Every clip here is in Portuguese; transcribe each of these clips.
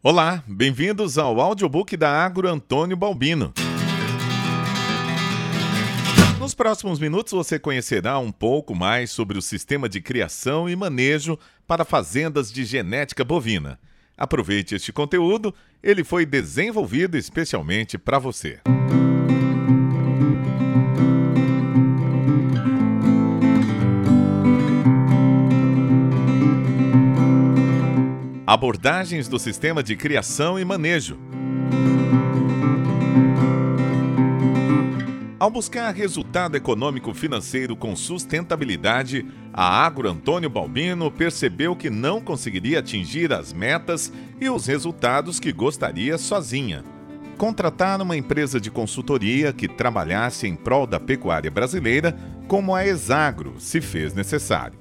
Olá, bem-vindos ao audiobook da Agro Antônio Balbino. Nos próximos minutos você conhecerá um pouco mais sobre o sistema de criação e manejo para fazendas de genética bovina. Aproveite este conteúdo, ele foi desenvolvido especialmente para você. Abordagens do sistema de criação e manejo. Ao buscar resultado econômico financeiro com sustentabilidade, a Agro Antônio Balbino percebeu que não conseguiria atingir as metas e os resultados que gostaria sozinha. Contratar uma empresa de consultoria que trabalhasse em prol da pecuária brasileira, como a Exagro, se fez necessário.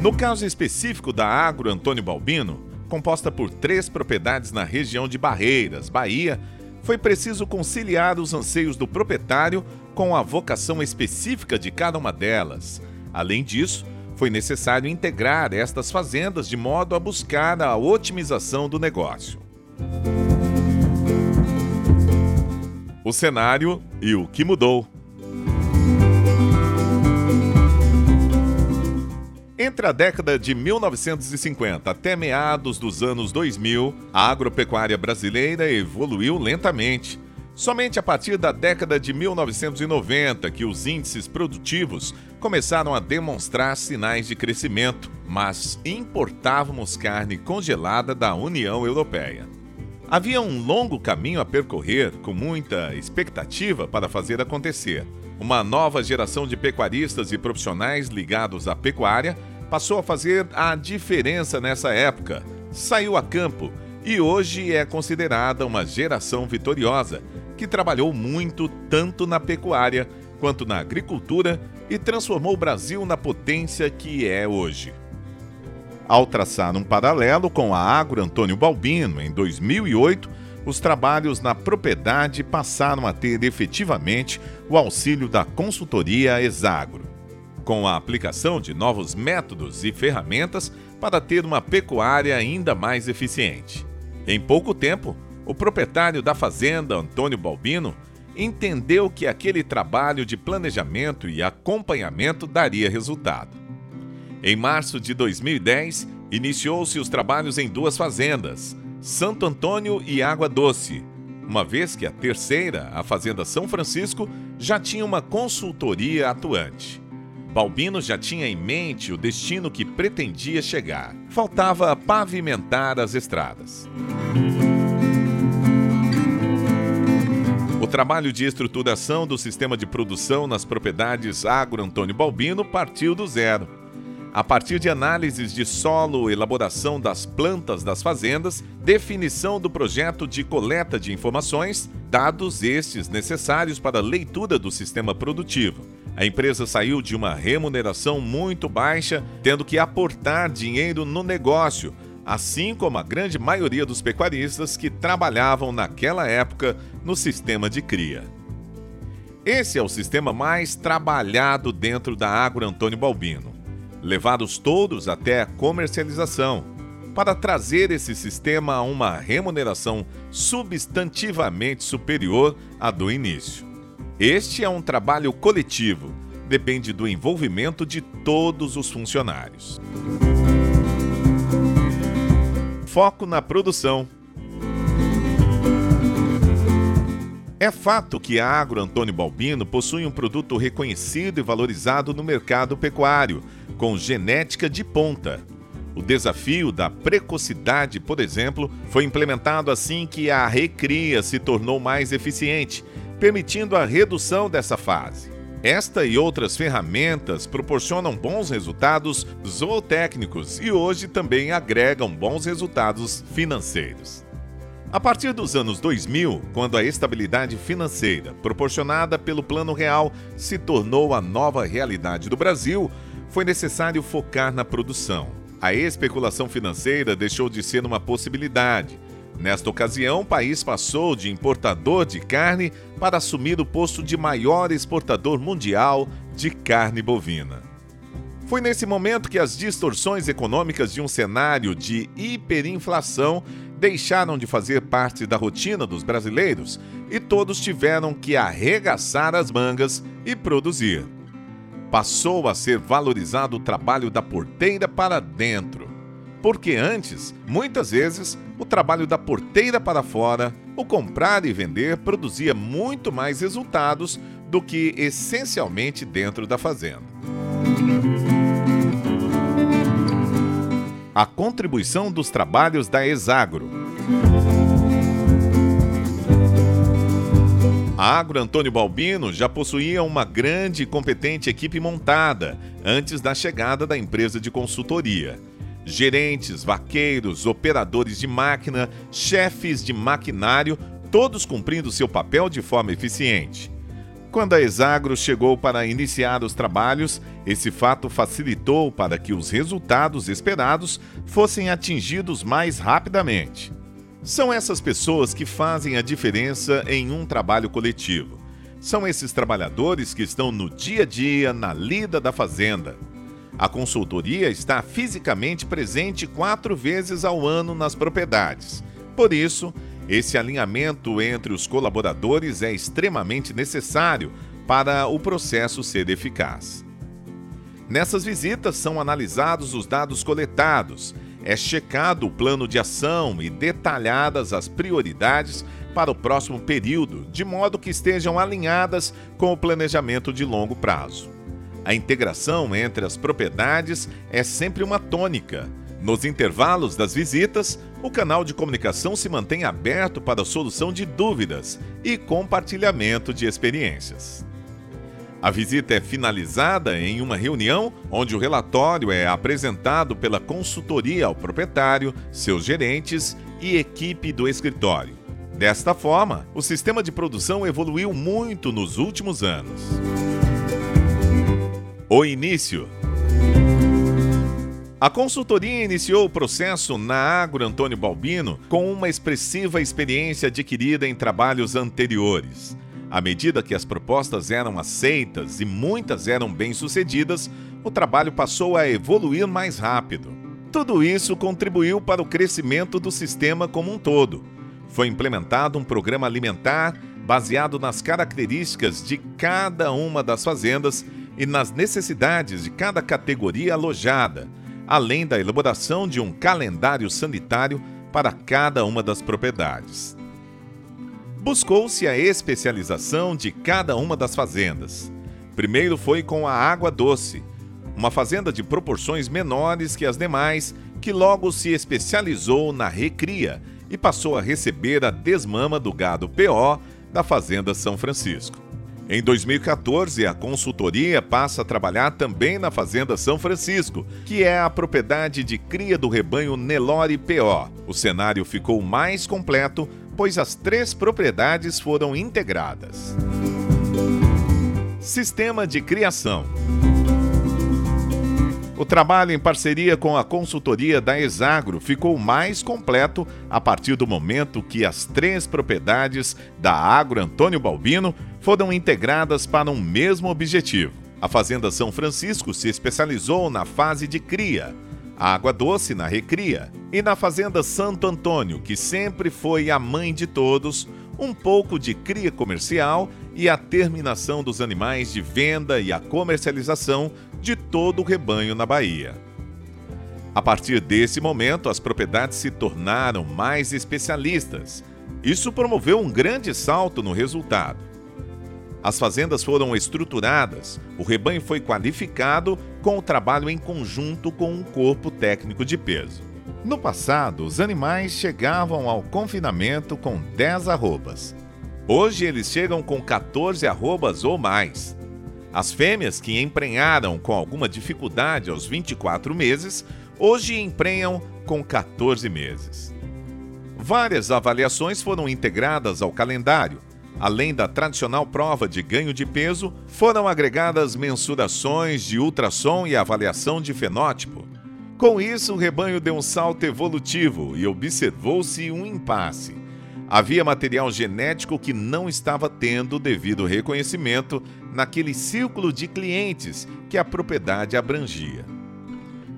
No caso específico da Agro Antônio Balbino, composta por três propriedades na região de Barreiras, Bahia, foi preciso conciliar os anseios do proprietário com a vocação específica de cada uma delas. Além disso, foi necessário integrar estas fazendas de modo a buscar a otimização do negócio. O cenário e o que mudou. Entre a década de 1950 até meados dos anos 2000, a agropecuária brasileira evoluiu lentamente. Somente a partir da década de 1990 que os índices produtivos começaram a demonstrar sinais de crescimento, mas importávamos carne congelada da União Europeia. Havia um longo caminho a percorrer, com muita expectativa para fazer acontecer. Uma nova geração de pecuaristas e profissionais ligados à pecuária passou a fazer a diferença nessa época. Saiu a campo e hoje é considerada uma geração vitoriosa, que trabalhou muito tanto na pecuária quanto na agricultura e transformou o Brasil na potência que é hoje. Ao traçar um paralelo com a Agro Antônio Balbino em 2008, os trabalhos na propriedade passaram a ter efetivamente o auxílio da consultoria Exagro com a aplicação de novos métodos e ferramentas para ter uma pecuária ainda mais eficiente. Em pouco tempo, o proprietário da fazenda, Antônio Balbino, entendeu que aquele trabalho de planejamento e acompanhamento daria resultado. Em março de 2010, iniciou-se os trabalhos em duas fazendas, Santo Antônio e Água Doce, uma vez que a terceira, a Fazenda São Francisco, já tinha uma consultoria atuante. Balbino já tinha em mente o destino que pretendia chegar. Faltava pavimentar as estradas. O trabalho de estruturação do sistema de produção nas propriedades Agro Antônio Balbino partiu do zero. A partir de análises de solo, elaboração das plantas das fazendas, definição do projeto de coleta de informações, dados estes necessários para a leitura do sistema produtivo a empresa saiu de uma remuneração muito baixa, tendo que aportar dinheiro no negócio, assim como a grande maioria dos pecuaristas que trabalhavam naquela época no sistema de cria. Esse é o sistema mais trabalhado dentro da Agro Antônio Balbino, levados todos até a comercialização, para trazer esse sistema a uma remuneração substantivamente superior à do início. Este é um trabalho coletivo, depende do envolvimento de todos os funcionários. Foco na produção. É fato que a Agro Antônio Balbino possui um produto reconhecido e valorizado no mercado pecuário, com genética de ponta. O desafio da precocidade, por exemplo, foi implementado assim que a recria se tornou mais eficiente permitindo a redução dessa fase. Esta e outras ferramentas proporcionam bons resultados zootécnicos e hoje também agregam bons resultados financeiros. A partir dos anos 2000, quando a estabilidade financeira proporcionada pelo Plano Real se tornou a nova realidade do Brasil, foi necessário focar na produção. A especulação financeira deixou de ser uma possibilidade Nesta ocasião, o país passou de importador de carne para assumir o posto de maior exportador mundial de carne bovina. Foi nesse momento que as distorções econômicas de um cenário de hiperinflação deixaram de fazer parte da rotina dos brasileiros e todos tiveram que arregaçar as mangas e produzir. Passou a ser valorizado o trabalho da porteira para dentro. Porque antes, muitas vezes, o trabalho da porteira para fora, o comprar e vender, produzia muito mais resultados do que essencialmente dentro da fazenda. A contribuição dos trabalhos da Exagro. A Agro Antônio Balbino já possuía uma grande e competente equipe montada antes da chegada da empresa de consultoria. Gerentes, vaqueiros, operadores de máquina, chefes de maquinário, todos cumprindo seu papel de forma eficiente. Quando a Exagro chegou para iniciar os trabalhos, esse fato facilitou para que os resultados esperados fossem atingidos mais rapidamente. São essas pessoas que fazem a diferença em um trabalho coletivo. São esses trabalhadores que estão no dia a dia, na lida da fazenda. A consultoria está fisicamente presente quatro vezes ao ano nas propriedades. Por isso, esse alinhamento entre os colaboradores é extremamente necessário para o processo ser eficaz. Nessas visitas são analisados os dados coletados, é checado o plano de ação e detalhadas as prioridades para o próximo período, de modo que estejam alinhadas com o planejamento de longo prazo. A integração entre as propriedades é sempre uma tônica nos intervalos das visitas, o canal de comunicação se mantém aberto para a solução de dúvidas e compartilhamento de experiências. A visita é finalizada em uma reunião onde o relatório é apresentado pela consultoria ao proprietário, seus gerentes e equipe do escritório. Desta forma, o sistema de produção evoluiu muito nos últimos anos. O início a consultoria iniciou o processo na Agro Antônio Balbino com uma expressiva experiência adquirida em trabalhos anteriores. À medida que as propostas eram aceitas e muitas eram bem-sucedidas, o trabalho passou a evoluir mais rápido. Tudo isso contribuiu para o crescimento do sistema como um todo. Foi implementado um programa alimentar baseado nas características de cada uma das fazendas e nas necessidades de cada categoria alojada além da elaboração de um calendário sanitário para cada uma das propriedades. Buscou-se a especialização de cada uma das fazendas. Primeiro foi com a água doce, uma fazenda de proporções menores que as demais, que logo se especializou na recria e passou a receber a desmama do gado PO da Fazenda São Francisco. Em 2014, a consultoria passa a trabalhar também na Fazenda São Francisco, que é a propriedade de cria do rebanho Nelore PO. O cenário ficou mais completo, pois as três propriedades foram integradas. Sistema de criação. O trabalho em parceria com a consultoria da Exagro ficou mais completo a partir do momento que as três propriedades da Agro Antônio Balbino foram integradas para um mesmo objetivo. A Fazenda São Francisco se especializou na fase de cria, a Água Doce na recria e na Fazenda Santo Antônio, que sempre foi a mãe de todos, um pouco de cria comercial e a terminação dos animais de venda e a comercialização de todo o rebanho na Bahia. A partir desse momento, as propriedades se tornaram mais especialistas. Isso promoveu um grande salto no resultado. As fazendas foram estruturadas, o rebanho foi qualificado com o trabalho em conjunto com um corpo técnico de peso. No passado, os animais chegavam ao confinamento com 10 arrobas. Hoje eles chegam com 14 arrobas ou mais. As fêmeas que emprenharam com alguma dificuldade aos 24 meses, hoje emprenham com 14 meses. Várias avaliações foram integradas ao calendário. Além da tradicional prova de ganho de peso, foram agregadas mensurações de ultrassom e avaliação de fenótipo. Com isso, o rebanho deu um salto evolutivo e observou-se um impasse. Havia material genético que não estava tendo devido reconhecimento naquele círculo de clientes que a propriedade abrangia.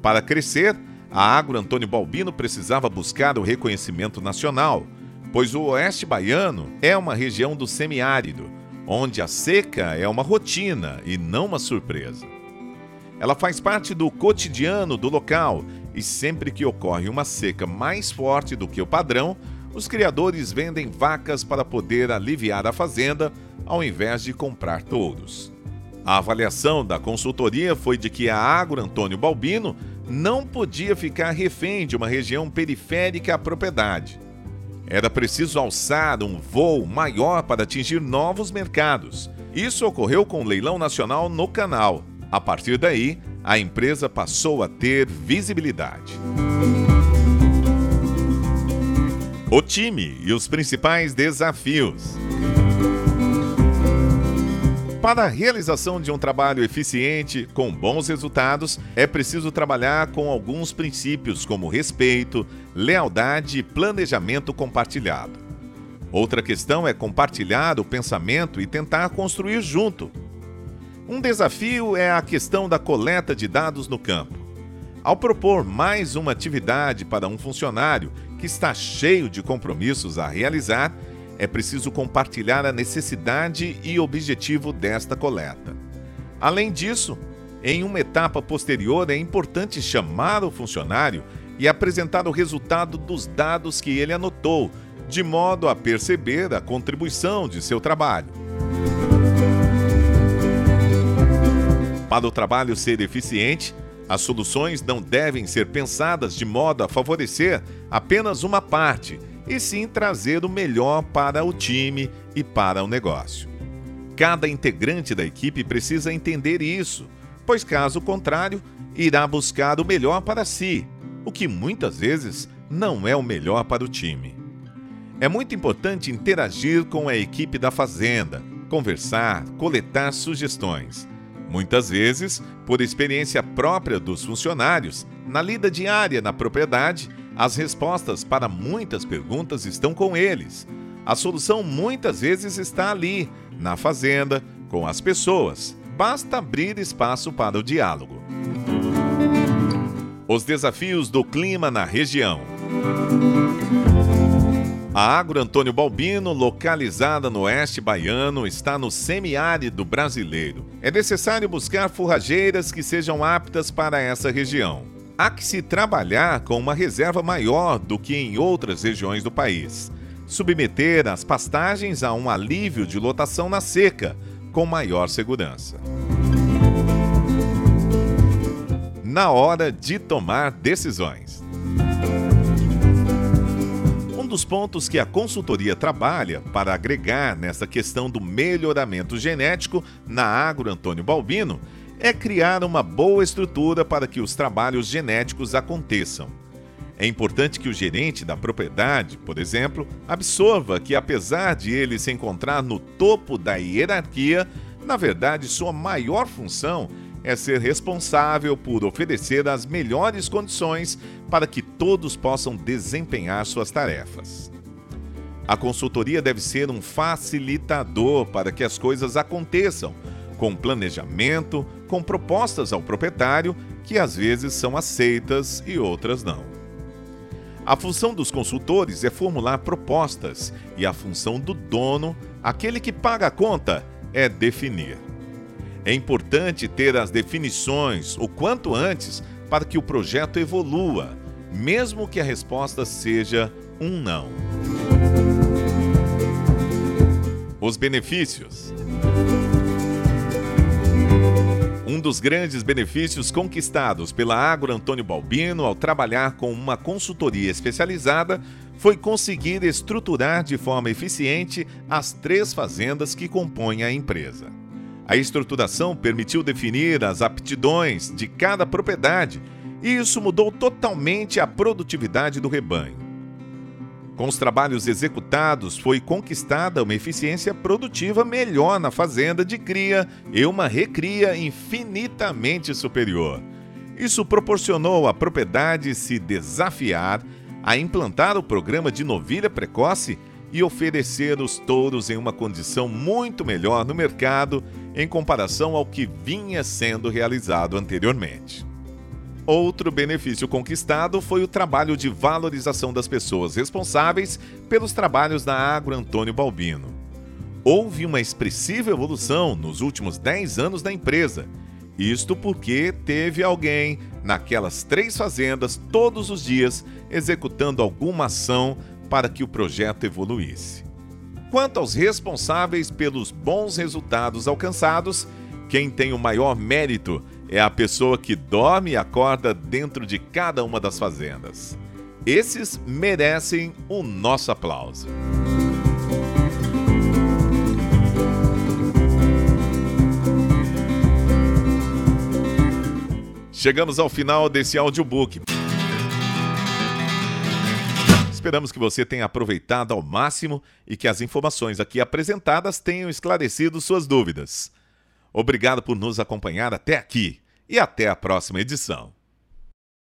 Para crescer, a Agro Antônio Balbino precisava buscar o reconhecimento nacional, pois o Oeste Baiano é uma região do semiárido, onde a seca é uma rotina e não uma surpresa. Ela faz parte do cotidiano do local e sempre que ocorre uma seca mais forte do que o padrão, os criadores vendem vacas para poder aliviar a fazenda, ao invés de comprar touros. A avaliação da consultoria foi de que a Agro Antônio Balbino não podia ficar refém de uma região periférica à propriedade. Era preciso alçar um voo maior para atingir novos mercados. Isso ocorreu com o leilão nacional no canal. A partir daí, a empresa passou a ter visibilidade. O time e os principais desafios. Para a realização de um trabalho eficiente, com bons resultados, é preciso trabalhar com alguns princípios como respeito, lealdade e planejamento compartilhado. Outra questão é compartilhar o pensamento e tentar construir junto. Um desafio é a questão da coleta de dados no campo. Ao propor mais uma atividade para um funcionário que está cheio de compromissos a realizar, é preciso compartilhar a necessidade e objetivo desta coleta. Além disso, em uma etapa posterior é importante chamar o funcionário e apresentar o resultado dos dados que ele anotou, de modo a perceber a contribuição de seu trabalho. Para o trabalho ser eficiente, as soluções não devem ser pensadas de modo a favorecer apenas uma parte, e sim trazer o melhor para o time e para o negócio. Cada integrante da equipe precisa entender isso, pois, caso contrário, irá buscar o melhor para si, o que muitas vezes não é o melhor para o time. É muito importante interagir com a equipe da fazenda, conversar, coletar sugestões. Muitas vezes, por experiência própria dos funcionários, na lida diária na propriedade, as respostas para muitas perguntas estão com eles. A solução muitas vezes está ali, na fazenda, com as pessoas. Basta abrir espaço para o diálogo. Os desafios do clima na região. A Agro Antônio Balbino, localizada no oeste baiano, está no semiárido brasileiro. É necessário buscar forrageiras que sejam aptas para essa região. Há que se trabalhar com uma reserva maior do que em outras regiões do país. Submeter as pastagens a um alívio de lotação na seca, com maior segurança. Na hora de tomar decisões dos pontos que a consultoria trabalha para agregar nessa questão do melhoramento genético na Agro Antônio Balbino é criar uma boa estrutura para que os trabalhos genéticos aconteçam. É importante que o gerente da propriedade, por exemplo, absorva que, apesar de ele se encontrar no topo da hierarquia, na verdade sua maior função é ser responsável por oferecer as melhores condições para que todos possam desempenhar suas tarefas. A consultoria deve ser um facilitador para que as coisas aconteçam, com planejamento, com propostas ao proprietário que às vezes são aceitas e outras não. A função dos consultores é formular propostas e a função do dono, aquele que paga a conta, é definir. É importante ter as definições o quanto antes para que o projeto evolua, mesmo que a resposta seja um não. Os benefícios. Dos grandes benefícios conquistados pela Agro Antônio Balbino ao trabalhar com uma consultoria especializada foi conseguir estruturar de forma eficiente as três fazendas que compõem a empresa. A estruturação permitiu definir as aptidões de cada propriedade e isso mudou totalmente a produtividade do rebanho. Com os trabalhos executados, foi conquistada uma eficiência produtiva melhor na fazenda de cria e uma recria infinitamente superior. Isso proporcionou à propriedade se desafiar a implantar o programa de novilha precoce e oferecer os touros em uma condição muito melhor no mercado em comparação ao que vinha sendo realizado anteriormente. Outro benefício conquistado foi o trabalho de valorização das pessoas responsáveis pelos trabalhos da Agro Antônio Balbino. Houve uma expressiva evolução nos últimos 10 anos da empresa. Isto porque teve alguém naquelas três fazendas todos os dias executando alguma ação para que o projeto evoluísse. Quanto aos responsáveis pelos bons resultados alcançados, quem tem o maior mérito é a pessoa que dorme e acorda dentro de cada uma das fazendas. Esses merecem o nosso aplauso. Chegamos ao final desse audiobook. Esperamos que você tenha aproveitado ao máximo e que as informações aqui apresentadas tenham esclarecido suas dúvidas. Obrigado por nos acompanhar até aqui e até a próxima edição.